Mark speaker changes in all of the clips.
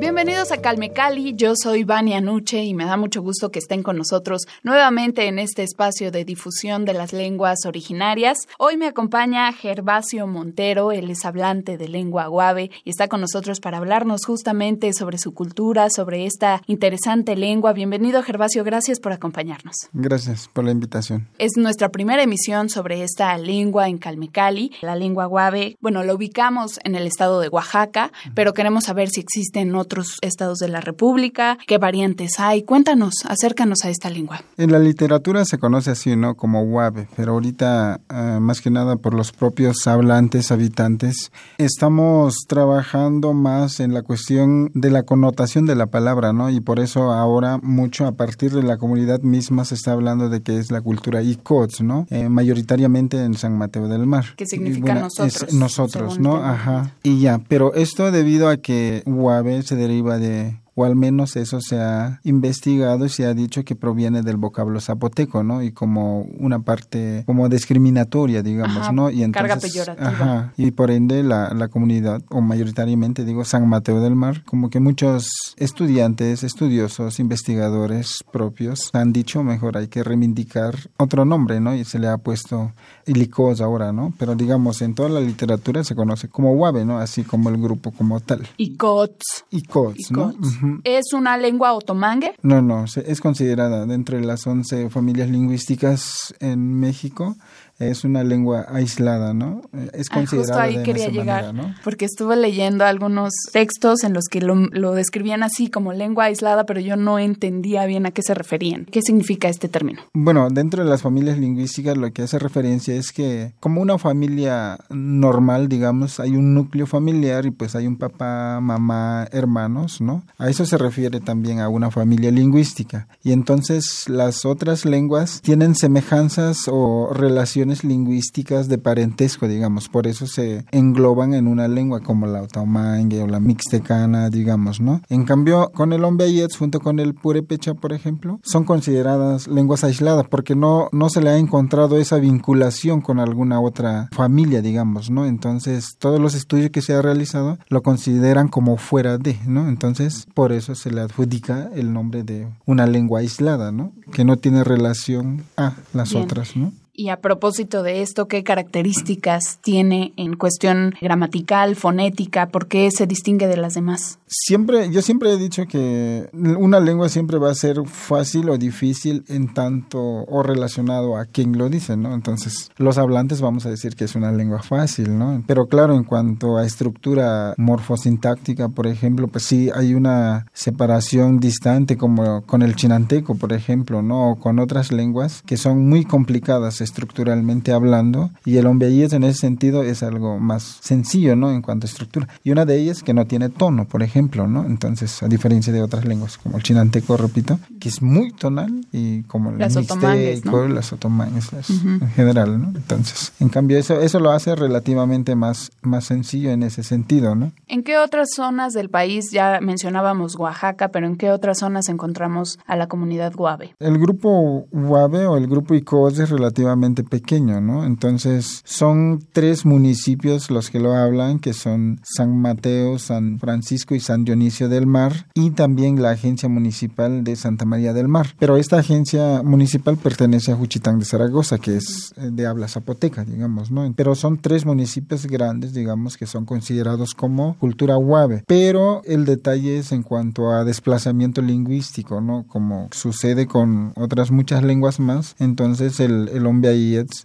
Speaker 1: Bienvenidos a Calme Cali, yo soy Vania Nuche y me da mucho gusto que estén con nosotros nuevamente en este espacio de difusión de las lenguas originarias. Hoy me acompaña Gervasio Montero, él es hablante de lengua guave y está con nosotros para hablarnos justamente sobre su cultura, sobre esta interesante lengua. Bienvenido Gervasio, gracias por acompañarnos.
Speaker 2: Gracias por la invitación.
Speaker 1: Es nuestra primera emisión sobre esta lengua en Calme Cali, la lengua guave. Bueno, la ubicamos en el estado de Oaxaca, pero queremos saber si existen otros estados de la República? ¿Qué variantes hay? Cuéntanos, acércanos a esta lengua.
Speaker 2: En la literatura se conoce así, ¿no? Como Huave, pero ahorita, eh, más que nada por los propios hablantes, habitantes, estamos trabajando más en la cuestión de la connotación de la palabra, ¿no? Y por eso ahora mucho a partir de la comunidad misma se está hablando de que es la cultura ICOTS, ¿no? Eh, mayoritariamente en San Mateo del Mar.
Speaker 1: ¿Qué significa nosotros?
Speaker 2: nosotros, ¿no? Ajá. Y ya, pero esto debido a que Huave se deriva de o al menos eso se ha investigado y se ha dicho que proviene del vocablo zapoteco, ¿no? Y como una parte como discriminatoria, digamos, ¿no? Y
Speaker 1: entonces, carga peyorativa.
Speaker 2: Ajá, y por ende la, la comunidad, o mayoritariamente digo San Mateo del Mar, como que muchos estudiantes, estudiosos, investigadores propios han dicho, mejor hay que reivindicar otro nombre, ¿no? Y se le ha puesto Ilicos ahora, ¿no? Pero digamos, en toda la literatura se conoce como Huave, ¿no? Así como el grupo como tal.
Speaker 1: Icots.
Speaker 2: Icots, ¿no?
Speaker 1: ¿Es una lengua otomangue?
Speaker 2: No, no, es considerada dentro de las 11 familias lingüísticas en México es una lengua aislada, ¿no? Es considerada
Speaker 1: ah, justo ahí quería llegar, ¿no? porque estuve leyendo algunos textos en los que lo, describían así como lengua aislada, pero yo no entendía bien a qué se referían. ¿Qué significa este término?
Speaker 2: Bueno, dentro de las familias lingüísticas lo que hace referencia es que como una familia normal, digamos, hay un núcleo familiar y pues hay un papá, mamá, hermanos, ¿no? A eso se refiere también a una familia lingüística. Y entonces las otras lenguas tienen semejanzas o relaciones lingüísticas de parentesco, digamos, por eso se engloban en una lengua como la otomangue o la mixtecana, digamos, ¿no? En cambio, con el Ombeyets junto con el purépecha, por ejemplo, son consideradas lenguas aisladas porque no, no se le ha encontrado esa vinculación con alguna otra familia, digamos, ¿no? Entonces, todos los estudios que se ha realizado lo consideran como fuera de, ¿no? Entonces, por eso se le adjudica el nombre de una lengua aislada, ¿no? Que no tiene relación a las otras, ¿no?
Speaker 1: Y a propósito de esto, ¿qué características tiene en cuestión gramatical, fonética? ¿Por qué se distingue de las demás?
Speaker 2: Siempre, yo siempre he dicho que una lengua siempre va a ser fácil o difícil en tanto o relacionado a quien lo dice, ¿no? Entonces, los hablantes vamos a decir que es una lengua fácil, ¿no? Pero claro, en cuanto a estructura morfosintáctica, por ejemplo, pues sí hay una separación distante como con el chinanteco, por ejemplo, ¿no? O con otras lenguas que son muy complicadas estructuralmente hablando y el es en ese sentido es algo más sencillo, ¿no? En cuanto a estructura. Y una de ellas que no tiene tono, por ejemplo, ¿no? Entonces, a diferencia de otras lenguas, como el chinanteco, repito, que es muy tonal y como el
Speaker 1: las
Speaker 2: mixteco, las otomangues, en general, ¿no? Entonces, en cambio, eso, eso lo hace relativamente más, más sencillo en ese sentido, ¿no?
Speaker 1: ¿En qué otras zonas del país, ya mencionábamos Oaxaca, pero en qué otras zonas encontramos a la comunidad guave?
Speaker 2: El grupo guave o el grupo ICOS es relativamente pequeño, ¿no? Entonces son tres municipios los que lo hablan, que son San Mateo, San Francisco y San Dionisio del Mar, y también la agencia municipal de Santa María del Mar. Pero esta agencia municipal pertenece a Juchitán de Zaragoza, que es eh, de habla zapoteca, digamos, ¿no? Pero son tres municipios grandes, digamos, que son considerados como cultura huave. Pero el detalle es en cuanto a desplazamiento lingüístico, ¿no? Como sucede con otras muchas lenguas más, entonces el, el hombre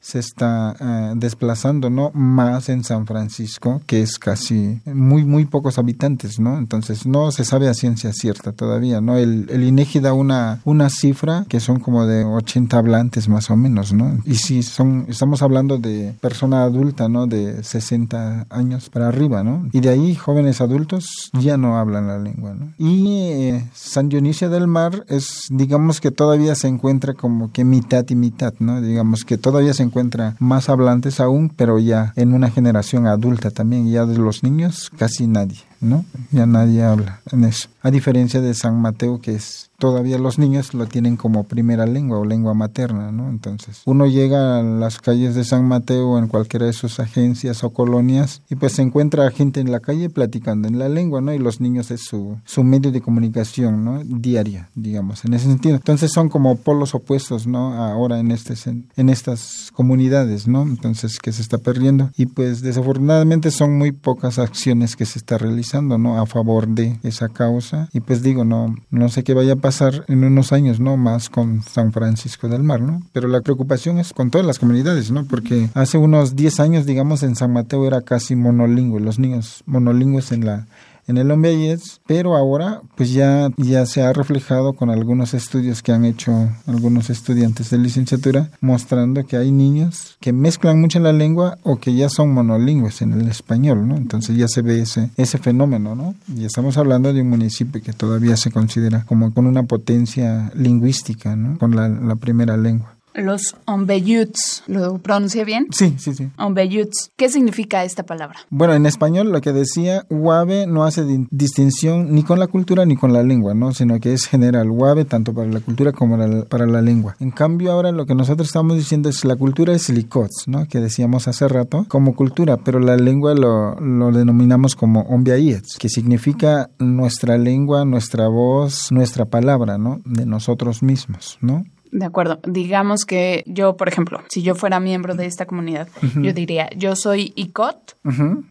Speaker 2: se está eh, desplazando, ¿no? Más en San Francisco, que es casi muy, muy pocos habitantes, ¿no? Entonces no se sabe a ciencia cierta todavía, ¿no? El, el INEGI da una, una cifra que son como de 80 hablantes más o menos, ¿no? Y si son, estamos hablando de persona adulta, ¿no? De 60 años para arriba, ¿no? Y de ahí jóvenes adultos ya no hablan la lengua, ¿no? Y eh, San Dionisio del Mar es, digamos que todavía se encuentra como que mitad y mitad, ¿no? Digamos que todavía se encuentra más hablantes aún, pero ya en una generación adulta también, ya de los niños casi nadie, ¿no? Ya nadie habla en eso. A diferencia de San Mateo, que es todavía los niños lo tienen como primera lengua o lengua materna, ¿no? Entonces, uno llega a las calles de San Mateo en cualquiera de sus agencias o colonias y pues se encuentra gente en la calle platicando en la lengua, ¿no? Y los niños es su, su medio de comunicación, ¿no? Diaria, digamos, en ese sentido. Entonces son como polos opuestos, ¿no? Ahora en, este, en estas comunidades, ¿no? Entonces, que se está perdiendo. Y pues desafortunadamente son muy pocas acciones que se está realizando, ¿no? A favor de esa causa. Y pues digo, no, no sé qué vaya a pasar pasar en unos años, ¿no? Más con San Francisco del Mar, ¿no? Pero la preocupación es con todas las comunidades, ¿no? Porque hace unos 10 años, digamos, en San Mateo era casi monolingüe, los niños monolingües en la en el Ombeyes, pero ahora pues ya, ya se ha reflejado con algunos estudios que han hecho algunos estudiantes de licenciatura mostrando que hay niños que mezclan mucho la lengua o que ya son monolingües en el español, ¿no? Entonces ya se ve ese, ese fenómeno, ¿no? Y estamos hablando de un municipio que todavía se considera como con una potencia lingüística, ¿no? Con la, la primera lengua.
Speaker 1: Los ombeyuts, ¿lo pronuncié bien?
Speaker 2: Sí, sí, sí.
Speaker 1: Ombeyuts. ¿Qué significa esta palabra?
Speaker 2: Bueno, en español lo que decía, Huave no hace distinción ni con la cultura ni con la lengua, ¿no? Sino que es general, Huave tanto para la cultura como para la lengua. En cambio, ahora lo que nosotros estamos diciendo es la cultura es licots, ¿no? Que decíamos hace rato, como cultura, pero la lengua lo, lo denominamos como ombiayets, que significa nuestra lengua, nuestra voz, nuestra palabra, ¿no? De nosotros mismos, ¿no?
Speaker 1: De acuerdo. Digamos que yo, por ejemplo, si yo fuera miembro de esta comunidad, yo diría, yo soy ICOT,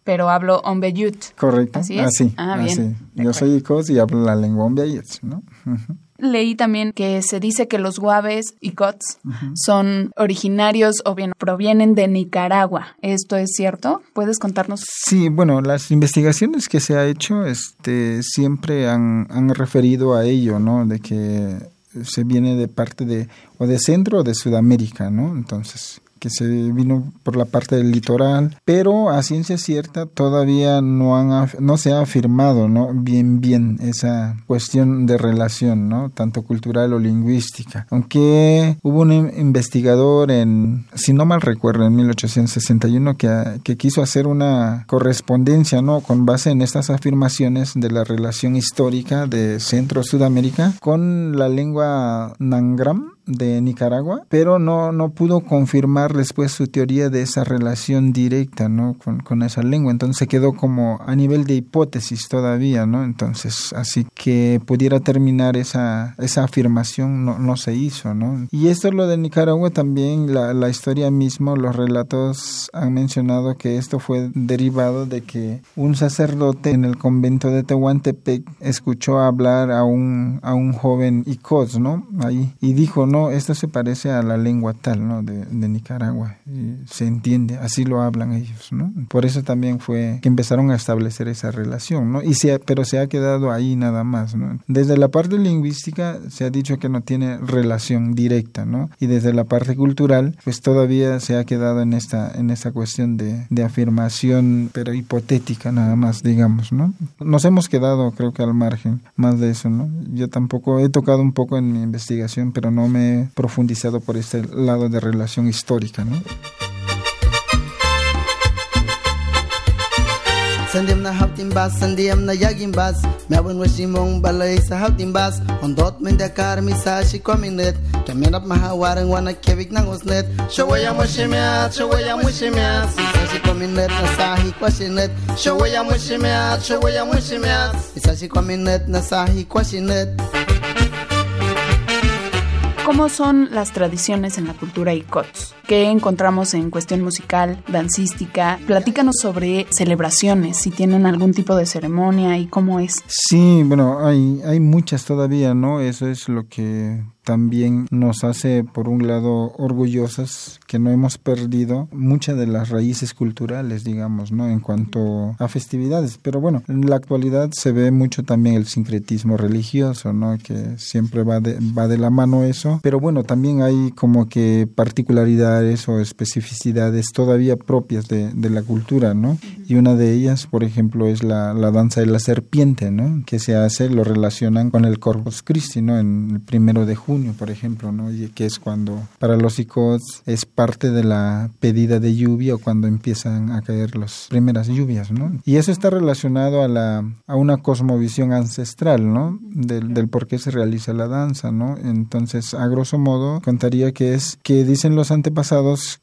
Speaker 1: pero hablo Ombeyut.
Speaker 2: Correcto.
Speaker 1: Así es.
Speaker 2: Así,
Speaker 1: ah, bien.
Speaker 2: Yo soy ICOT y hablo la lengua Ombeyut, ¿no?
Speaker 1: Leí también que se dice que los guaves y cots son originarios o bien provienen de Nicaragua. ¿Esto es cierto? ¿Puedes contarnos?
Speaker 2: Sí, bueno, las investigaciones que se ha hecho este, siempre han, han referido a ello, ¿no? De que se viene de parte de o de Centro o de Sudamérica, ¿no? Entonces, que se vino por la parte del litoral, pero a ciencia cierta todavía no han no se ha afirmado, ¿no? Bien bien esa cuestión de relación, ¿no? Tanto cultural o lingüística. Aunque hubo un investigador en si no mal recuerdo en 1861 que, que quiso hacer una correspondencia, ¿no? Con base en estas afirmaciones de la relación histórica de Centro Sudamérica con la lengua Nangram de Nicaragua, pero no, no pudo confirmar después su teoría de esa relación directa, ¿no? Con, con, esa lengua. Entonces quedó como a nivel de hipótesis todavía, ¿no? Entonces, así que pudiera terminar esa, esa afirmación no, no se hizo, ¿no? Y esto lo de Nicaragua también, la, la historia mismo, los relatos han mencionado que esto fue derivado de que un sacerdote en el convento de Tehuantepec escuchó hablar a un, a un joven Icos, ¿no? Ahí, y dijo, no, esto se parece a la lengua tal, ¿no? De, Nicaragua. Y se entiende, así lo hablan ellos, ¿no? Por eso también fue que empezaron a establecer esa relación, ¿no? Y se, pero se ha quedado ahí nada más, ¿no? Desde la parte lingüística se ha dicho que no tiene relación directa, ¿no? Y desde la parte cultural, pues todavía se ha quedado en esta, en esta cuestión de, de afirmación, pero hipotética nada más, digamos, ¿no? Nos hemos quedado, creo que al margen más de eso, ¿no? Yo tampoco he tocado un poco en mi investigación, pero no me profundizado por este lado de relación histórica, ¿no? Sandiam na hautim bas, sandiam na yagim bas. Mewan wasimong balay sa hautim bas. Ondot mendakar misashi kominet Kemenap mahawarang wana kevik nang usnet Shawaya mushimiat, shawaya mushimiat Isashi kominet na sahi kwasinet Shawaya mushimiat, shawaya mushimiat Isashi kominet na sahi kwasinet
Speaker 1: ¿Cómo son las tradiciones en la cultura ICOTS? ¿Qué encontramos en cuestión musical, dancística? Platícanos sobre celebraciones, si tienen algún tipo de ceremonia y cómo es.
Speaker 2: Sí, bueno, hay, hay muchas todavía, ¿no? Eso es lo que también nos hace, por un lado, orgullosas que no hemos perdido muchas de las raíces culturales, digamos, ¿no? En cuanto a festividades. Pero bueno, en la actualidad se ve mucho también el sincretismo religioso, ¿no? Que siempre va de, va de la mano eso. Pero bueno, también hay como que particularidades o especificidades todavía propias de, de la cultura, ¿no? Y una de ellas, por ejemplo, es la, la danza de la serpiente, ¿no? Que se hace, lo relacionan con el Corpus Christi, ¿no? En el primero de junio por ejemplo, ¿no? Y que es cuando para los icots es parte de la pedida de lluvia o cuando empiezan a caer las primeras lluvias, ¿no? Y eso está relacionado a, la, a una cosmovisión ancestral, ¿no? Del, del por qué se realiza la danza, ¿no? Entonces, a grosso modo, contaría que es que dicen los antepasados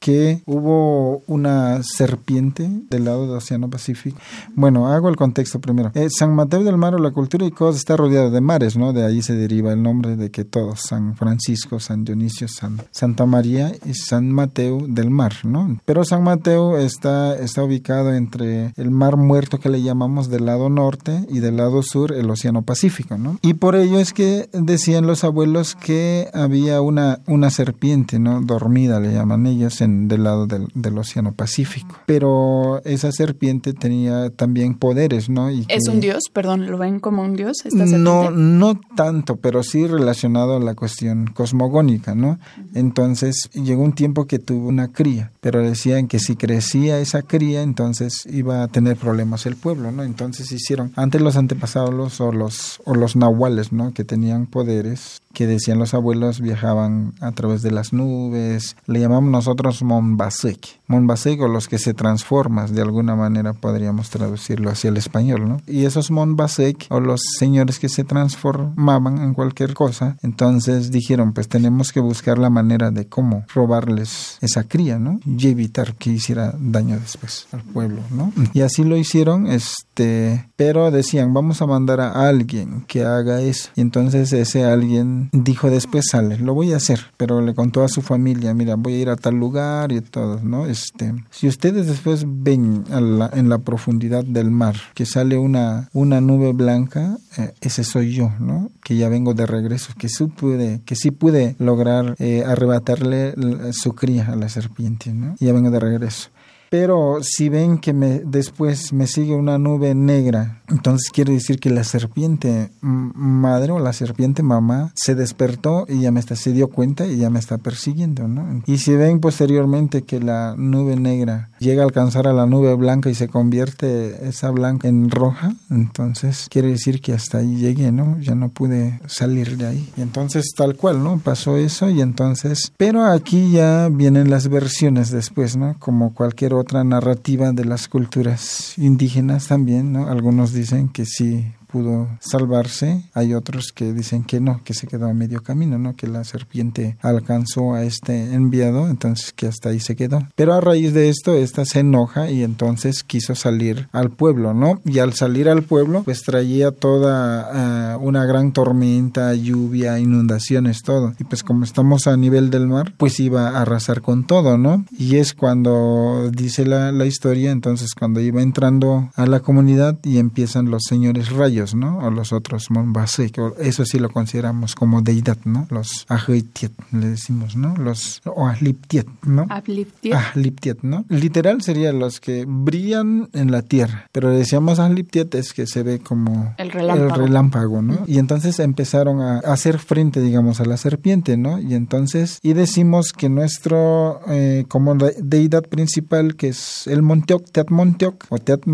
Speaker 2: que hubo una serpiente del lado del Océano Pacífico. Bueno, hago el contexto primero. Eh, San Mateo del Mar o la cultura Icos está rodeado de mares, ¿no? De ahí se deriva el nombre de que todos San Francisco, San Dionisio, San, Santa María y San Mateo del Mar, ¿no? Pero San Mateo está, está ubicado entre el Mar Muerto que le llamamos del lado norte y del lado sur el Océano Pacífico, ¿no? Y por ello es que decían los abuelos que había una, una serpiente, ¿no? Dormida le llaman ellos en del lado del, del Océano Pacífico. Pero esa serpiente tenía también poderes, ¿no?
Speaker 1: Y ¿Es un dios? Perdón, ¿lo ven como un dios?
Speaker 2: Esta no, no tanto, pero sí relacionado a la cuestión cosmogónica, ¿no? Entonces llegó un tiempo que tuvo una cría, pero decían que si crecía esa cría, entonces iba a tener problemas el pueblo, ¿no? Entonces hicieron, antes los antepasados o los, o los nahuales, ¿no? Que tenían poderes, que decían los abuelos, viajaban a través de las nubes, le llamamos nosotros Monbasek. Monbasek o los que se transforman, de alguna manera podríamos traducirlo hacia el español, ¿no? Y esos Monbasek o los señores que se transformaban en cualquier cosa, entonces dijeron, pues tenemos que buscar la manera de cómo robarles esa cría, ¿no? Y evitar que hiciera daño después al pueblo, ¿no? Y así lo hicieron, este, pero decían, vamos a mandar a alguien que haga eso. Y entonces ese alguien dijo después, sale, lo voy a hacer, pero le contó a su familia, mira, voy a ir a tal lugar y todo, ¿no? Este, si ustedes después ven en la profundidad del mar que sale una, una nube blanca, eh, ese soy yo, ¿no? Que ya vengo de regreso, que su puede que sí pude lograr eh, arrebatarle su cría a la serpiente, ¿no? Y ya vengo de regreso. Pero si ven que me, después me sigue una nube negra, entonces quiere decir que la serpiente madre o la serpiente mamá se despertó y ya me está, se dio cuenta y ya me está persiguiendo, ¿no? Y si ven posteriormente que la nube negra llega a alcanzar a la nube blanca y se convierte esa blanca en roja, entonces quiere decir que hasta ahí llegué, ¿no? Ya no pude salir de ahí. Y entonces tal cual, ¿no? Pasó eso y entonces, pero aquí ya vienen las versiones después, ¿no? Como cualquier otra narrativa de las culturas indígenas también, ¿no? Algunos dicen que sí pudo salvarse. Hay otros que dicen que no, que se quedó a medio camino, ¿no? Que la serpiente alcanzó a este enviado, entonces que hasta ahí se quedó. Pero a raíz de esto, esta se enoja y entonces quiso salir al pueblo, ¿no? Y al salir al pueblo, pues traía toda eh, una gran tormenta, lluvia, inundaciones, todo. Y pues como estamos a nivel del mar, pues iba a arrasar con todo, ¿no? Y es cuando dice la, la historia, entonces cuando iba entrando a la comunidad y empiezan los señores rayos, ¿no? O los otros Monbasek, eso sí lo consideramos como deidad, ¿no? Los Ahitiet, le decimos, ¿no? Los o Ahliptiet, ¿no? Ahliptiet. ¿no? Literal sería los que brillan en la tierra, pero decíamos Ahliptiet es que se ve como
Speaker 1: el relámpago,
Speaker 2: el relámpago ¿no? Y entonces empezaron a hacer frente, digamos, a la serpiente, ¿no? Y entonces, y decimos que nuestro, eh, como deidad principal, que es el Monteoc, Teat Monteoc, o Teat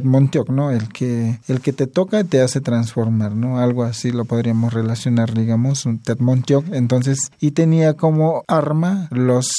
Speaker 2: Monbosek, Montiok, ¿no? El que, el que te toca te hace transformar, ¿no? Algo así lo podríamos relacionar, digamos, un Montiok. Entonces, y tenía como arma los,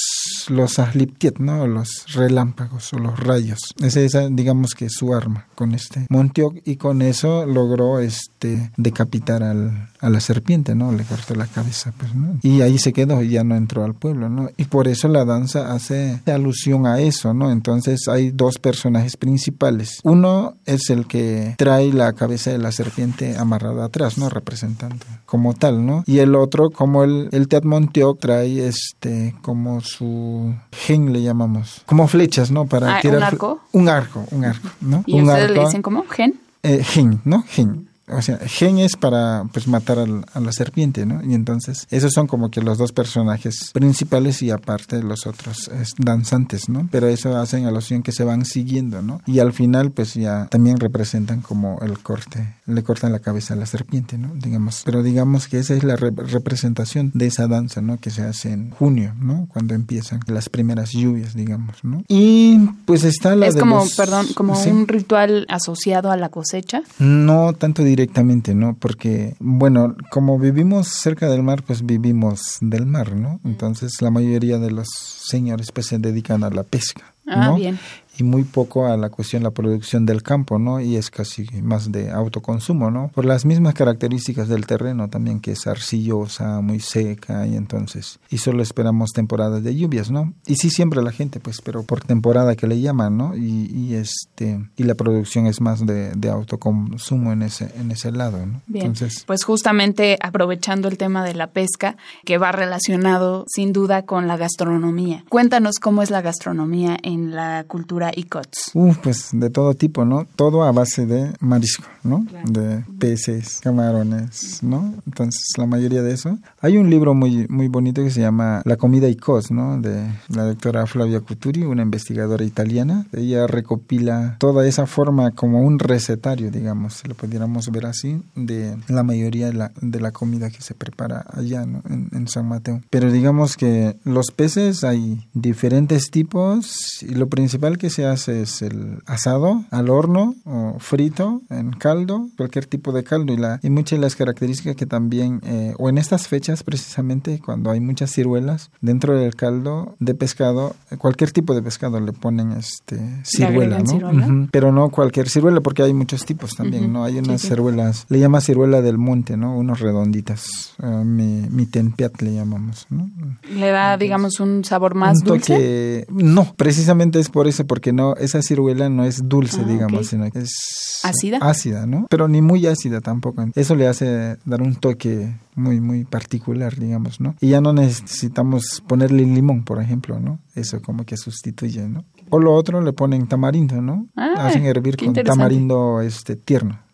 Speaker 2: los Ahliptiet, ¿no? Los relámpagos o los rayos. Esa es, digamos que su arma con este Montiok y con eso logró este decapitar al, a la serpiente, ¿no? Le cortó la cabeza, pues. Y ahí se quedó y ya no entró al pueblo, ¿no? Y por eso la danza hace alusión a eso, ¿no? Entonces hay dos personajes principales. Uno es el que trae la cabeza de la serpiente amarrada atrás, ¿no? Representando como tal, ¿no? Y el otro, como el, el Teatmontioc trae este, como su gen le llamamos, como flechas, ¿no?
Speaker 1: Para ah, tirar. ¿Un arco?
Speaker 2: Un arco, un arco, ¿no?
Speaker 1: ¿Y
Speaker 2: un
Speaker 1: ustedes le dicen como gen?
Speaker 2: Eh, gen, ¿no? Gen o sea, Gen es para pues matar a la serpiente, ¿no? Y entonces esos son como que los dos personajes principales y aparte los otros danzantes, ¿no? Pero eso hacen alusión que se van siguiendo, ¿no? Y al final pues ya también representan como el corte, le cortan la cabeza a la serpiente, ¿no? Digamos, pero digamos que esa es la representación de esa danza, ¿no? Que se hace en junio, ¿no? Cuando empiezan las primeras lluvias, digamos, ¿no? Y pues está la
Speaker 1: es como, perdón, como un ritual asociado a la cosecha.
Speaker 2: No tanto directamente, ¿no? Porque, bueno, como vivimos cerca del mar, pues vivimos del mar, ¿no? Entonces la mayoría de los señores pues se dedican a la pesca.
Speaker 1: Ah,
Speaker 2: ¿no?
Speaker 1: bien
Speaker 2: y muy poco a la cuestión de la producción del campo, ¿no? Y es casi más de autoconsumo, ¿no? Por las mismas características del terreno también, que es arcillosa, muy seca, y entonces, y solo esperamos temporadas de lluvias, ¿no? Y sí siempre la gente, pues, pero por temporada que le llaman, ¿no? Y, y este, y la producción es más de, de, autoconsumo en ese, en ese lado, ¿no?
Speaker 1: Bien, entonces, pues justamente aprovechando el tema de la pesca, que va relacionado sin duda con la gastronomía. Cuéntanos cómo es la gastronomía en la cultura y COTS?
Speaker 2: pues de todo tipo, ¿no? Todo a base de marisco, ¿no? De peces, camarones, ¿no? Entonces, la mayoría de eso. Hay un libro muy, muy bonito que se llama La comida y COTS, ¿no? De la doctora Flavia Cuturi, una investigadora italiana. Ella recopila toda esa forma como un recetario, digamos, si lo pudiéramos ver así, de la mayoría de la, de la comida que se prepara allá, ¿no? en, en San Mateo. Pero digamos que los peces hay diferentes tipos y lo principal que se hace es el asado al horno o frito en caldo, cualquier tipo de caldo y, la, y muchas de las características que también, eh, o en estas fechas precisamente, cuando hay muchas ciruelas, dentro del caldo de pescado, cualquier tipo de pescado le ponen este ciruela, ¿no? Pero no cualquier ciruela porque hay muchos tipos también, ¿no? Hay unas ciruelas, le llama ciruela del monte, ¿no? Unos redonditas, uh, mi, mi tempiat le llamamos, ¿no?
Speaker 1: Le da, digamos, un sabor más dulce.
Speaker 2: No, precisamente es por eso, porque que no, esa ciruela no es dulce, ah, digamos, sino que es
Speaker 1: ácida.
Speaker 2: Ácida, ¿no? Pero ni muy ácida tampoco. Eso le hace dar un toque muy, muy particular, digamos, ¿no? Y ya no necesitamos ponerle limón, por ejemplo, ¿no? Eso como que sustituye, ¿no? O lo otro le ponen tamarindo, ¿no?
Speaker 1: Ah,
Speaker 2: Hacen hervir con tamarindo este tierno, ¿no?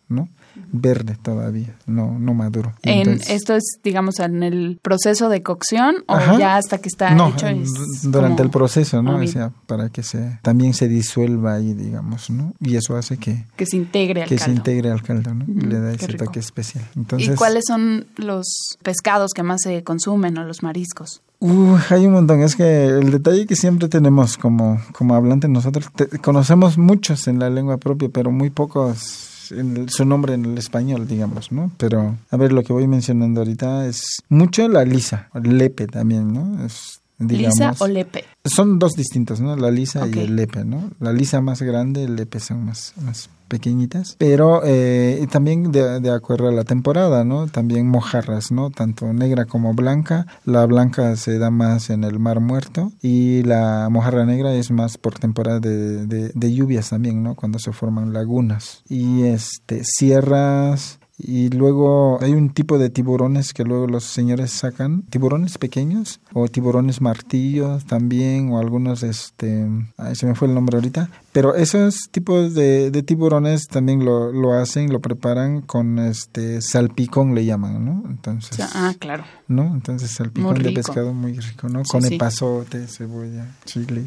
Speaker 2: Verde todavía, no, no maduro.
Speaker 1: En, ¿Esto es, digamos, en el proceso de cocción o ya hasta que está hecho?
Speaker 2: durante el proceso, ¿no? O sea, para que se también se disuelva ahí, digamos, ¿no? Y eso hace que...
Speaker 1: Que se integre al
Speaker 2: que
Speaker 1: caldo.
Speaker 2: se integre al caldo, ¿no? Le da ese toque especial. Entonces,
Speaker 1: ¿Y cuáles son los pescados que más se consumen o los mariscos?
Speaker 2: Uh, hay un montón. Es que el detalle que siempre tenemos como, como hablantes nosotros, conocemos muchos en la lengua propia, pero muy pocos su nombre en el español, digamos, ¿no? Pero, a ver, lo que voy mencionando ahorita es mucho la lisa, lepe también, ¿no? Es,
Speaker 1: ¿Lisa o lepe?
Speaker 2: Son dos distintos, ¿no? La lisa y el lepe, ¿no? La lisa más grande, el lepe son más, más pequeñitas, pero eh, también de, acuerdo a la temporada, ¿no? También mojarras, ¿no? Tanto negra como blanca. La blanca se da más en el mar muerto y la mojarra negra es más por temporada de, de lluvias también, ¿no? Cuando se forman lagunas. Y este, sierras, y luego hay un tipo de tiburones que luego los señores sacan, tiburones pequeños o tiburones martillos también o algunos, este, se me fue el nombre ahorita, pero esos tipos de, de tiburones también lo, lo, hacen, lo preparan con este salpicón le llaman, ¿no? Entonces,
Speaker 1: ah, claro.
Speaker 2: ¿No? Entonces salpicón de pescado muy rico, ¿no? con epazote, cebolla, chile.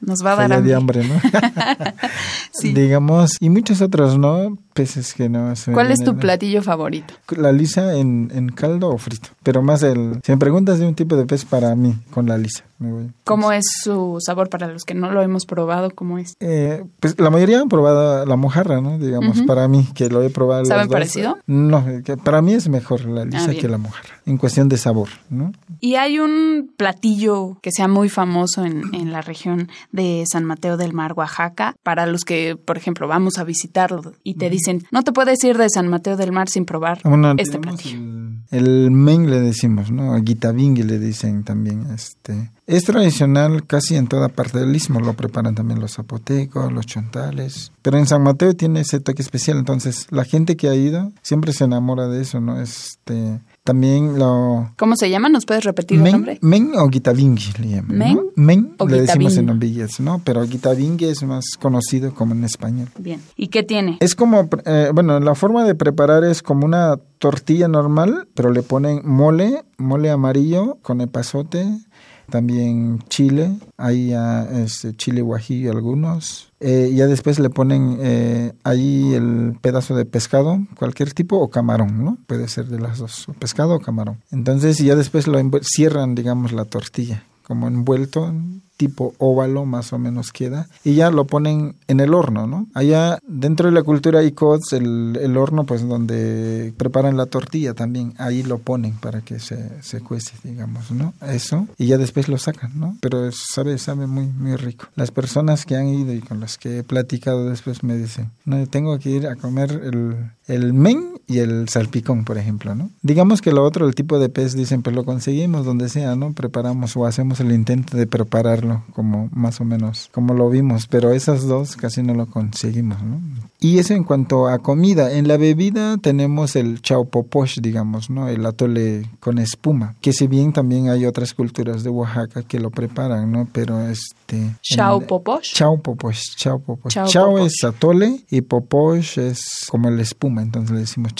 Speaker 1: Nos va a dar hambre.
Speaker 2: de hambre, ¿no? sí. Digamos, y muchos otros, ¿no? Peces que no se
Speaker 1: ¿Cuál es tu platillo favorito?
Speaker 2: La lisa en, en caldo o frito. Pero más el... Si me preguntas de un tipo de pez para mí, con la lisa.
Speaker 1: ¿Cómo es su sabor para los que no lo hemos probado? ¿Cómo es?
Speaker 2: Eh, pues la mayoría han probado la mojarra, ¿no? Digamos, para mí, que lo he probado.
Speaker 1: ¿Saben parecido?
Speaker 2: No, que para mí es mejor la lisa ah, que la mojarra, en cuestión de sabor, ¿no?
Speaker 1: Y hay un platillo que sea muy famoso en, en la región de San Mateo del Mar, Oaxaca, para los que, por ejemplo, vamos a visitarlo y te dicen, no te puedes ir de San Mateo del Mar sin probar este platillo.
Speaker 2: El, men le decimos, ¿no? Guitabingui le dicen también, este es tradicional casi en toda parte del istmo, lo preparan también los zapotecos, los chontales, pero en San Mateo tiene ese toque especial, entonces la gente que ha ido siempre se enamora de eso, ¿no? Este, También lo...
Speaker 1: ¿Cómo se llama? ¿Nos puedes repetir el nombre?
Speaker 2: Men o Gitavingi le llaman.
Speaker 1: ¿Men?
Speaker 2: ¿no? Men
Speaker 1: o
Speaker 2: le decimos en billetes, ¿no? Pero Gitavingi es más conocido como en español.
Speaker 1: Bien. ¿Y qué tiene?
Speaker 2: Es como, eh, bueno, la forma de preparar es como una tortilla normal, pero le ponen mole, mole amarillo con epazote, también chile, ahí ya es chile guajillo algunos. Eh, ya después le ponen eh, ahí el pedazo de pescado, cualquier tipo, o camarón, ¿no? Puede ser de las dos, pescado o camarón. Entonces ya después lo cierran, digamos, la tortilla, como envuelto, tipo óvalo más o menos queda, y ya lo ponen en el horno, ¿no? Allá dentro de la cultura ICOTS, el, el horno, pues donde preparan la tortilla también, ahí lo ponen para que se, se cuece, digamos, ¿no? Eso, y ya después lo sacan, ¿no? Pero sabe, sabe muy, muy rico. Las personas que han ido y con las que he platicado después me dicen, no, tengo que ir a comer el, el men y el salpicón, por ejemplo, ¿no? Digamos que lo otro, el tipo de pez, dicen, pues lo conseguimos donde sea, ¿no? Preparamos o hacemos el intento de prepararlo como más o menos, como lo vimos, pero esas dos casi no lo conseguimos, ¿no? Y eso en cuanto a comida. En la bebida tenemos el chaupoposh, digamos, ¿no? El atole con espuma, que si bien también hay otras culturas de Oaxaca que lo preparan, ¿no? Pero este...
Speaker 1: Chao
Speaker 2: en-
Speaker 1: poposh.
Speaker 2: Chau chau.
Speaker 1: Chau
Speaker 2: Chau, es atole y poposh es como la espuma, entonces le decimos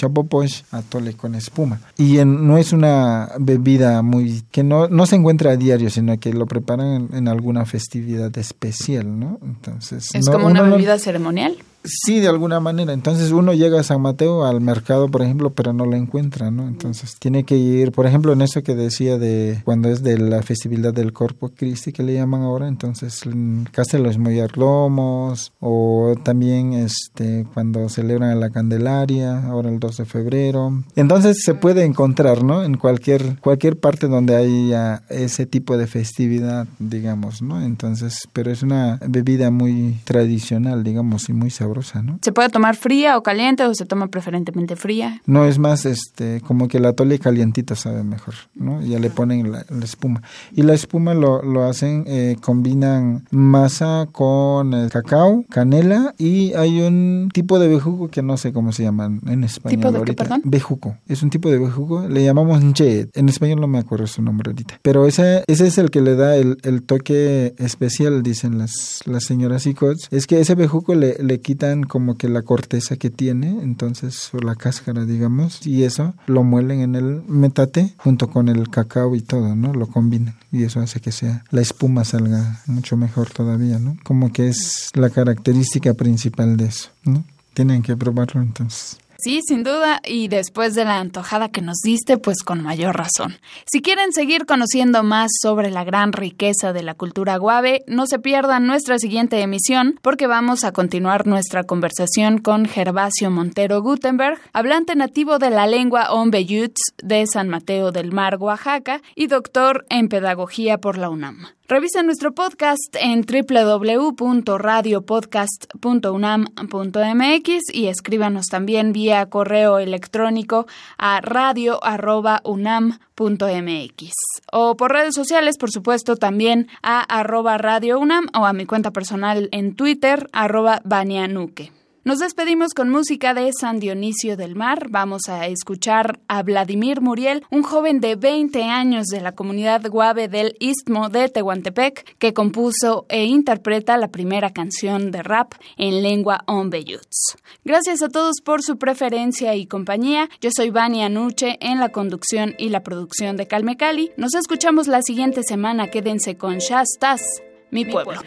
Speaker 2: atole con espuma. Y en- no es una bebida muy que no, no se encuentra a diario, sino que lo preparan en, en alguna festividad especial, ¿no? Entonces
Speaker 1: ¿Es
Speaker 2: no-
Speaker 1: como una
Speaker 2: no-
Speaker 1: bebida ceremonial?
Speaker 2: Sí, de alguna manera. Entonces uno llega a San Mateo al mercado, por ejemplo, pero no lo encuentra, ¿no? Entonces tiene que ir, por ejemplo, en eso que decía de cuando es de la festividad del Corpus Christi que le llaman ahora, entonces de los Moyarlomos o también este cuando celebran la Candelaria, ahora el 2 de febrero. Entonces se puede encontrar, ¿no? En cualquier cualquier parte donde haya ese tipo de festividad, digamos, ¿no? Entonces, pero es una bebida muy tradicional, digamos, y muy sabrosa, ¿no?
Speaker 1: ¿Se puede tomar fría o caliente o se toma preferentemente fría?
Speaker 2: No es más, este, como que el atole calientito sabe mejor, ¿no? Ya le ponen la, la espuma. Y la espuma lo, lo hacen, eh, combinan masa con eh, cacao, canela y hay un tipo de bejuco que no sé cómo se llaman en español
Speaker 1: ¿Tipo de qué,
Speaker 2: ahorita.
Speaker 1: perdón?
Speaker 2: Bejuco. Es un tipo de bejuco, le llamamos nche. En español no me acuerdo su nombre ahorita. Pero ese, ese es el que le da el, el toque especial, dicen las, las señoras icots. Es que ese bejuco le, le como que la corteza que tiene, entonces, o la cáscara, digamos, y eso lo muelen en el metate junto con el cacao y todo, ¿no? Lo combinan y eso hace que sea la espuma salga mucho mejor todavía, ¿no? Como que es la característica principal de eso, ¿no? Tienen que probarlo entonces.
Speaker 1: Sí, sin duda, y después de la antojada que nos diste, pues con mayor razón. Si quieren seguir conociendo más sobre la gran riqueza de la cultura guave, no se pierdan nuestra siguiente emisión porque vamos a continuar nuestra conversación con Gervasio Montero Gutenberg, hablante nativo de la lengua Ombeyuts de San Mateo del Mar, Oaxaca, y doctor en pedagogía por la UNAM. Revisen nuestro podcast en www.radiopodcast.unam.mx y escríbanos también vía correo electrónico a radio.unam.mx o por redes sociales, por supuesto, también a arroba radio UNAM o a mi cuenta personal en Twitter, arroba banianuque. Nos despedimos con música de San Dionisio del Mar. Vamos a escuchar a Vladimir Muriel, un joven de 20 años de la comunidad guave del Istmo de Tehuantepec, que compuso e interpreta la primera canción de rap en lengua ombeyuts. Gracias a todos por su preferencia y compañía. Yo soy Vania Anuche en la conducción y la producción de Calme Cali. Nos escuchamos la siguiente semana. Quédense con Shastas, mi pueblo.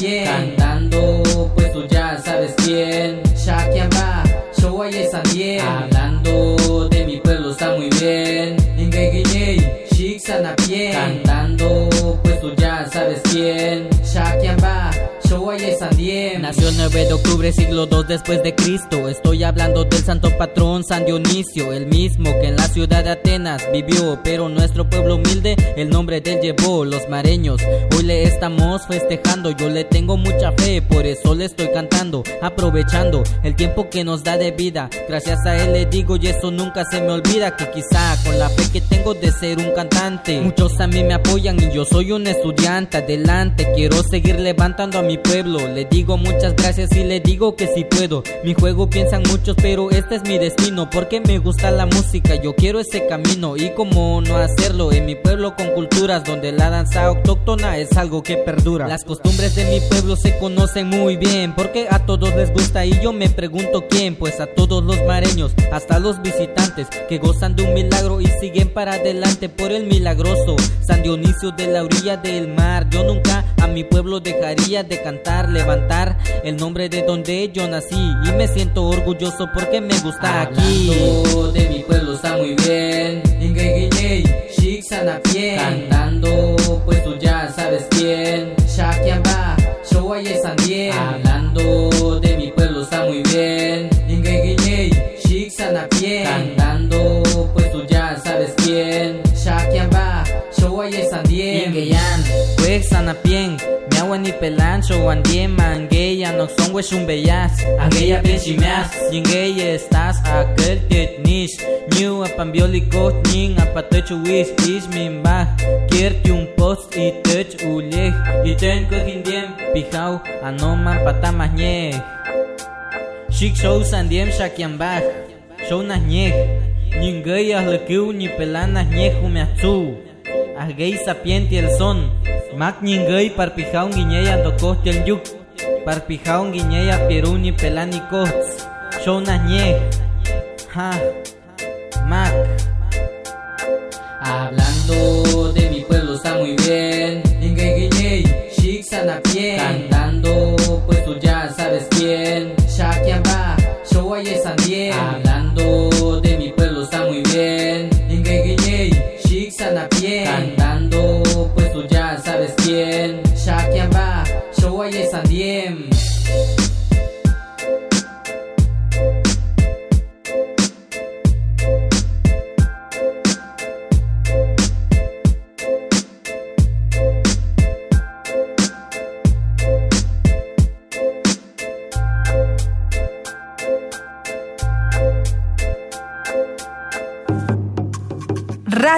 Speaker 3: Cantando, pues tú ya sabes quién. Shakyamba, Showaye Sandien. Hablando de mi pueblo está muy bien. Ingeguiney, Shixanapien. Cantando, pues tú ya sabes quién. Shakyamba, Nació el 9 de octubre, siglo II después de Cristo. Estoy hablando del santo patrón San Dionisio, el mismo que en la ciudad de Atenas vivió. Pero nuestro pueblo humilde, el nombre de él llevó, los mareños. Hoy le estamos festejando, yo le tengo mucha fe, por eso le estoy cantando. Aprovechando el tiempo que nos da de vida. Gracias a él le digo, y eso nunca se me olvida. Que quizá con la fe que tengo de ser un cantante, muchos a mí me apoyan y yo soy un estudiante. Adelante, quiero seguir levantando a mi pueblo. Le digo muchas gracias y le digo que si puedo. Mi juego piensan muchos, pero este es mi destino. Porque me gusta la música, yo quiero ese camino. Y cómo no hacerlo en mi pueblo con culturas donde la danza autóctona es algo que perdura. Las costumbres de mi pueblo se conocen muy bien. Porque a todos les gusta y yo me pregunto quién. Pues a todos los mareños, hasta los visitantes que gozan de un milagro y siguen para adelante por el milagroso. San Dionisio de la orilla del mar. Yo nunca mi pueblo dejaría de cantar, levantar el nombre de donde yo nací y me siento orgulloso porque me gusta aquí.
Speaker 4: de mi pueblo está muy bien. Cantando, pues tú ya sabes quién. Shakyamba, Showaye Sandien. Hablando de mi pueblo está muy bien. Cantando, pues tú ya sabes quién. Shakyamba, Showaye Sandien.
Speaker 3: Sanapien. Miawan ni pelancho, wandien mangeya, no son we shumbeyas.
Speaker 4: Angeya penchimeas.
Speaker 3: Yingeya estás aquel tetnish. New apambiólico, ning apatocho wish, ish mimba. Kierti un post y tech ulej. Y ten kojindiem, pijau, anoman patamas ñej. Shik show sandiem shakiambaj. Show nas ñej. Nyingay ahlakiu ni pelanas ñej humeazu. Ahgay sapienti el son. Mak nyingay parpijau guiñeya dokosti el yuk. Parpijau guiñeya pieru ni pelani kots. Show nas ñej. Ha. Mac.
Speaker 4: Hablando de mi pueblo está muy bien. Ingeguiñey, Shik Sanapien. Cantando, pues tú ya sabes quién. Shakyamba, Showaye Sandien. Cantando, pues tú ya sabes quién. Shakyamba, Showaye Sandien.